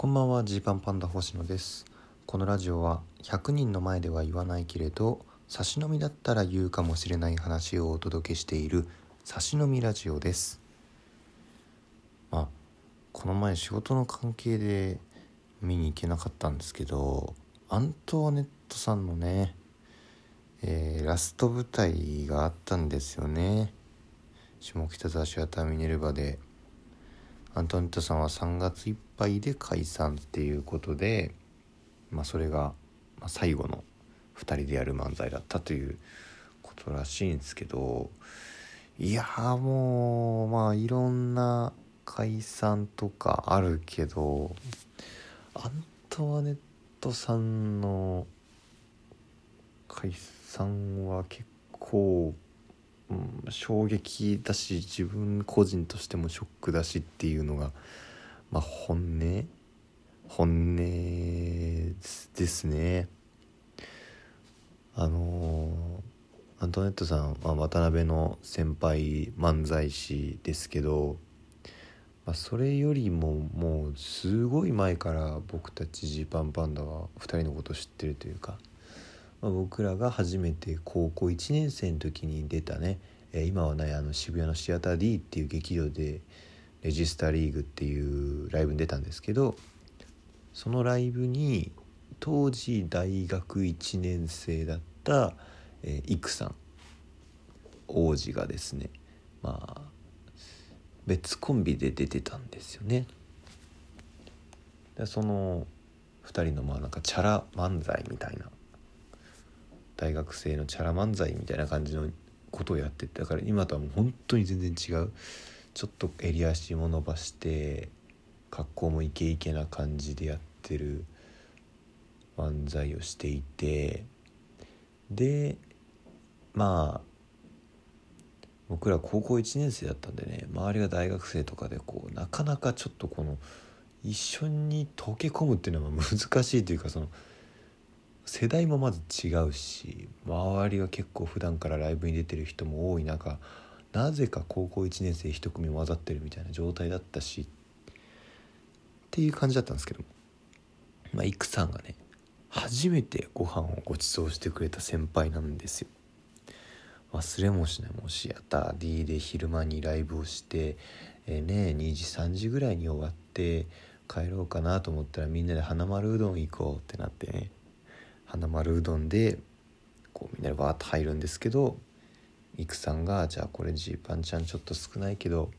こんばんはジーパンパンダ星野です。このラジオは100人の前では言わないけれど差し飲みだったら言うかもしれない話をお届けしている差し飲みラジオです。まあこの前仕事の関係で見に行けなかったんですけどアントワネットさんのね、えー、ラスト舞台があったんですよね。下北沢シアターミネルヴァで。アントワネットさんは3月いっぱいで解散っていうことで、まあ、それが最後の2人でやる漫才だったということらしいんですけどいやもうまあいろんな解散とかあるけどアントワネットさんの解散は結構うん、衝撃だし自分個人としてもショックだしっていうのが、まあ、本音？本音ですね。あのアントネットさん、まあ、渡辺の先輩漫才師ですけど、まあ、それよりももうすごい前から僕たちジーパンパンダは2人のことを知ってるというかまあ、僕らが初めて高校1年生の時に出たね、えー、今はないあの渋谷のシアター D っていう劇場でレジスタリーグっていうライブに出たんですけどそのライブに当時大学1年生だった、えー、イクさん王子がですねまあ別コンビで出てたんですよね。でその2人のまあなんかチャラ漫才みたいな大学生のチャラ漫才みたいな感じのことをやっててだから今とはもう本当に全然違う。ちょっと襟足も伸ばして格好もイケイケな感じでやってる漫才をしていてでまあ僕ら高校1年生だったんでね周りが大学生とかでこうなかなかちょっとこの一緒に溶け込むっていうのは難しいというかその世代もまず違うし周りは結構普段からライブに出てる人も多い中なぜか高校1年生1組混ざってるみたいな状態だったしっていう感じだったんですけどまあイクさんがね初めてご飯をご馳走してくれた先輩なんですよ。忘れもしないもしやった D で昼間にライブをして、えー、ね2時3時ぐらいに終わって帰ろうかなと思ったらみんなで花丸うどん行こうってなってね花丸うどんでこうみんなでわーっと入るんですけどいくさんが「じゃあこれジーパンちゃんちょっと少ないけど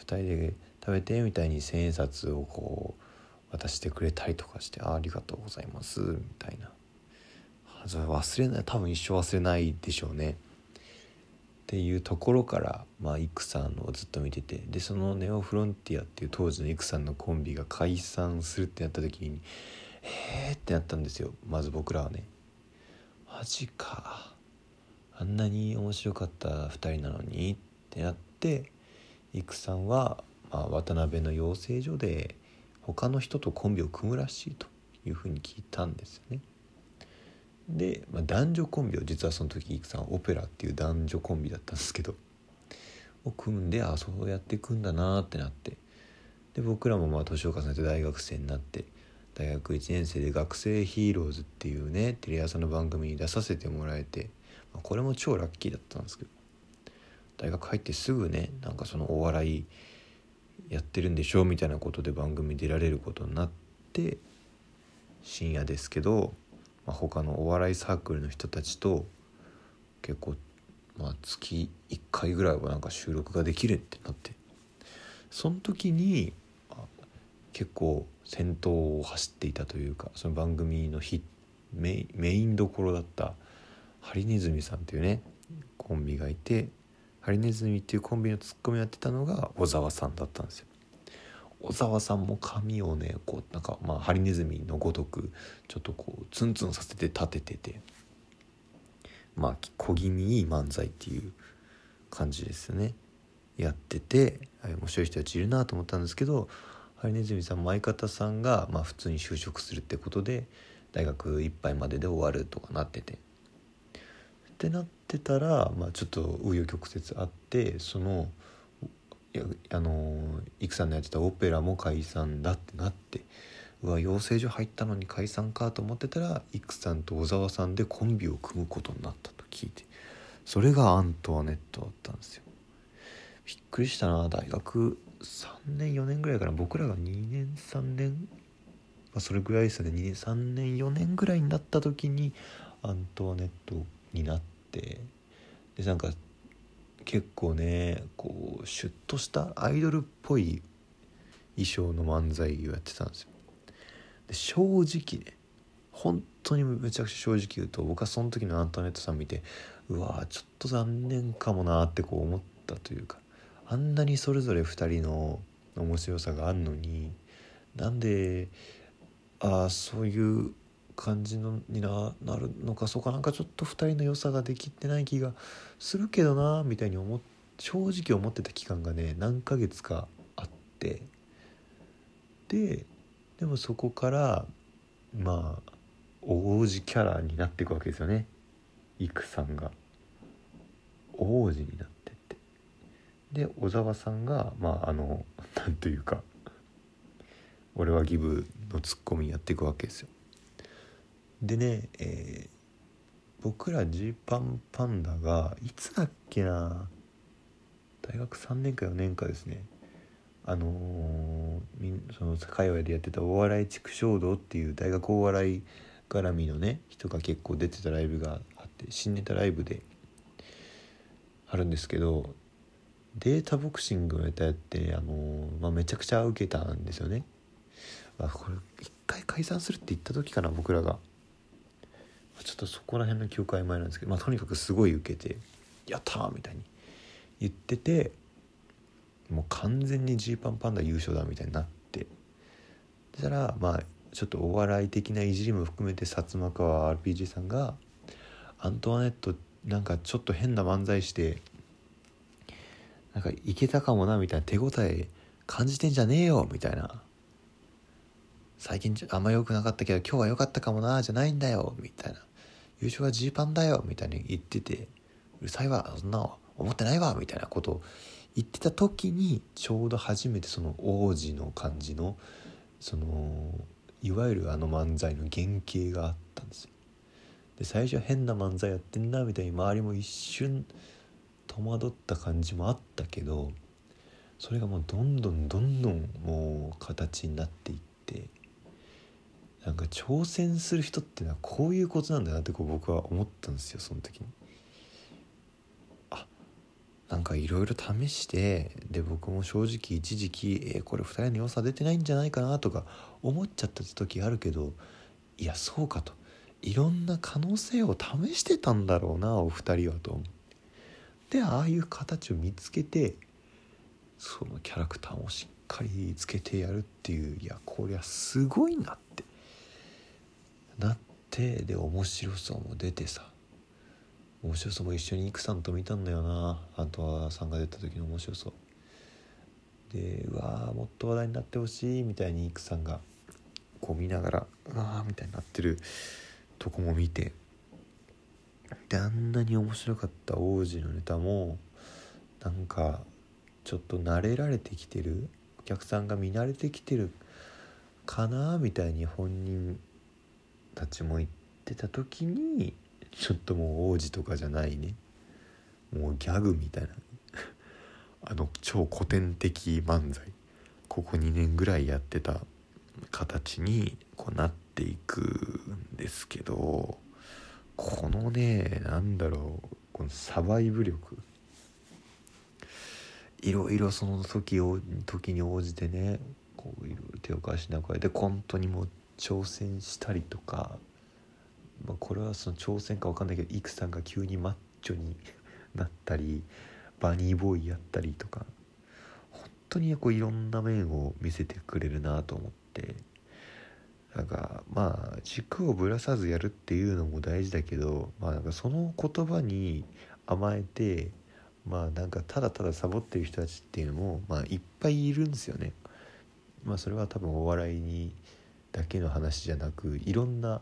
2人で食べて」みたいに千円札をこう渡してくれたりとかして「あありがとうございます」みたいな忘れない多分一生忘れないでしょうね。っていうところからまあイクさんをずっと見ててでそのネオフロンティアっていう当時のイクさんのコンビが解散するってなった時にえーってなったんですよ。まず僕らはね。マジか。あんなに面白かった2人なのにってなって育さんは、まあ、渡辺の養成所で他の人とコンビを組むらしいというふうに聞いたんですよね。で、まあ、男女コンビを実はその時育さんはオペラっていう男女コンビだったんですけどを組んであそうやっていくんだなってなって。で僕らもまあ年を重ねて大学生になって大学1年生で学生ヒーローズっていうねテレ朝の番組に出させてもらえて、これも超ラッキーだったんですけど大学入ってすぐねなんかそのお笑いやってるんでしょみたいなことで番組出られることになって深夜ですけど、まあ、他のお笑いサークルの人たちと結構まあ月1回ぐらいはなんか収録ができるってなってその時に結構先頭を走っていたというかその番組のヒメインどころだったハリネズミさんっていうねコンビがいてハリネズミっていうコンビのツッコミをやってたのが小沢さんだったんですよ。小沢さんも髪をねこうなんかまあハリネズミのごとくちょっとこうツンツンさせて立てててまあ小気味いい漫才っていう感じですよねやってて面白い人たちいるなと思ったんですけどハリネズミさんも相方さんが、まあ、普通に就職するってことで大学いっぱいまでで終わるとかなってて。ってなってたら、まあ、ちょっと紆余曲折あってそのあの育さんのやってたオペラも解散だってなってうわ養成所入ったのに解散かと思ってたら育さんと小沢さんでコンビを組むことになったと聞いて。それがアントワネットだったんですよ。びっくりしたな大学。3年4年ぐらいから僕らが2年3年、まあ、それぐらいですよね。2年3年4年ぐらいになった時にアントワネットになってでなんか結構ねこうシュッとしたアイドルっぽい衣装の漫才をやってたんですよ。で正直ね本当にめちゃくちゃ正直言うと僕はその時のアントワネットさん見てうわちょっと残念かもなってこう思ったというか。あんなにそれぞれ2人の面白さがあるのになんでああそういう感じのにななるのかそうかなんかちょっと2人の良さができてない気がするけどなみたいに思正直思ってた期間がね何ヶ月かあって。ででもそこからまあ王子キャラになっていくわけですよね。育さんが。王子になってってで小沢さんがまああの なんというか俺はギブのツッコミやっていくわけですよ。でね、えー、僕らジーパンパンダがいつだっけな大学3年か4年かですね。あのー、その界隈でやってたお笑い畜生道っていう大学お笑い絡みのね人が結構出てたライブがあって新ネタライブであるんですけどデータボクシングのネタやって、あの、まあ、めちゃくちゃ受けたんですよね。あこれ一回解散するって言った時かな僕らがちょっとそこら辺の記憶曖昧なんですけど、まあ、とにかくすごい受けて「やった!」みたいに言っててもう完全にジーパンパンダ優勝だみたいになってそしたらまあちょっとお笑い的ないじりも含めて薩摩川 RPG さんが「アントワネットなんかちょっと変な漫才してなんかいけたかもな」みたいな手応え感じてんじゃねえよみたいな。最近あんま良くなかったけど今日は良かったかもなじゃないんだよみたいな。優勝はジーパンだよみたいに言っててうるさいわそんな思ってないわみたいなことを言ってた時にちょうど初めてその王子の感じのそのいわゆるあの漫才の原型があったんですよ。で最初変な漫才やってんなみたいに周りも一瞬戸惑った感じもあったけどそれがもうどんどんどんどんもう形になっていってなんか挑戦する人っていうのはこういうことなんだなってこう僕は思ったんですよその時に。あなんかいろいろ試してで僕も正直一時期、えー、これ2人の良さ出てないんじゃないかなとか思っちゃった時あるけどいやそうかといろんな可能性を試してたんだろうなお二人はと思ってでああいう形を見つけてそのキャラクターもしっかりつけてやるっていういやこりゃすごいなってなってで面白さも出てさ面白さも一緒に育さんと見たんだよなあとはさんが出た時の面白さでうわーもっと話題になってほしいみたいに育さんがこう見ながらうわーみたいになってるとこも見てであんなに面白かった王子のネタもなんかちょっと慣れられてきてるお客さんが見慣れてきてるかなみたいに本人たちも言ってた時にちょっともう王子とかじゃないね。もうギャグみたいな。あの超古典的漫才。ここ2年ぐらいやってた形にこうなっていくんですけど。このねなんだろうこのサバイブ力。いろいろその時を時に応じてねこういろいろ手を貸しながら。でコントにも挑戦したりとか、まあ、これはその挑戦か分かんないけどイクさんが急にマッチョに なったりバニーボーイやったりとか。本当にこういろんな面を見せてくれるなと思って。なんかまあ軸をぶらさずやるっていうのも大事だけど、まあ、なんかその言葉に甘えてまあなんかただただサボってる人たちっていうのも、まあ、いっぱいいるんですよね。まあ、それは多分お笑いにだけの話じゃなくいろんな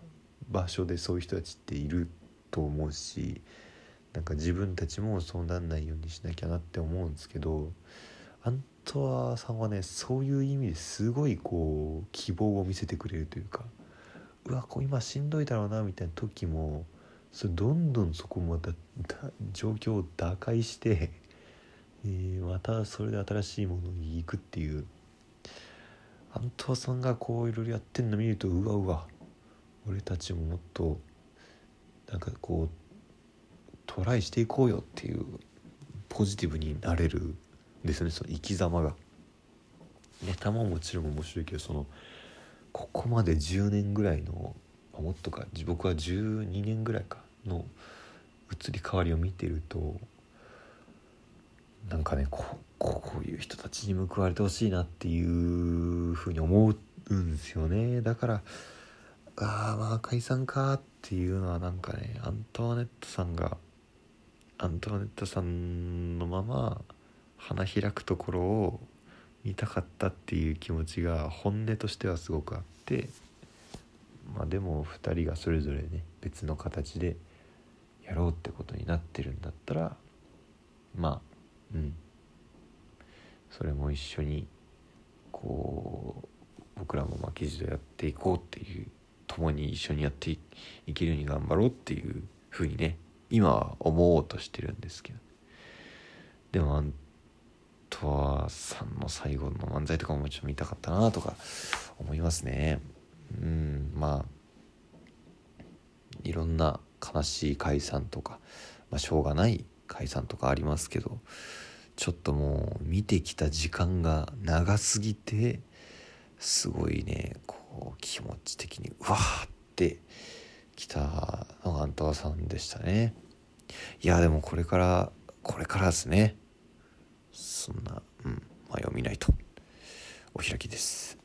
場所でそういう人たちっていると思うしなんか自分たちもそうなんないようにしなきゃなって思うんですけどアントワさんはねそういう意味ですごいこう希望を見せてくれるというかうわこう今しんどいだろうなみたいな時もそれどんどんそこもだ状況を打開して、えー、またそれで新しいものに行くっていう。アントワさんがこういろいろやってんの見るとうわうわ。俺たちももっとなんかこうトライしていこうよっていうポジティブになれるですねその生き様が。ネタももちろん面白いけどそのここまで10年ぐらいのもっとか僕は12年ぐらいかの移り変わりを見てるとなんかねここういう人たちに報われてほしいなっていうふうに思うんですよねだからああまあ解散かっていうのはなんかねアントワネットさんがアントワネットさんのまま花開くところを見たかったっていう気持ちが本音としてはすごくあってまあでも2人がそれぞれね別の形でやろうってことになってるんだったらまあうん。それも一緒にこう僕らも負けじとやっていこうっていう共に一緒にやっていけるように頑張ろうっていうふうにね今は思おうとしてるんですけど。でもトワさんの最後の漫才とかもちょっと見たかったなとか思いますね。うんまあいろんな悲しい解散とか、まあ、しょうがない解散とかありますけどちょっともう見てきた時間が長すぎてすごいねこう気持ち的にうわーってきたのがアントワさんでしたね。いやでもこれからこれからですね。そんな、うん、前を見ないと。お開きです。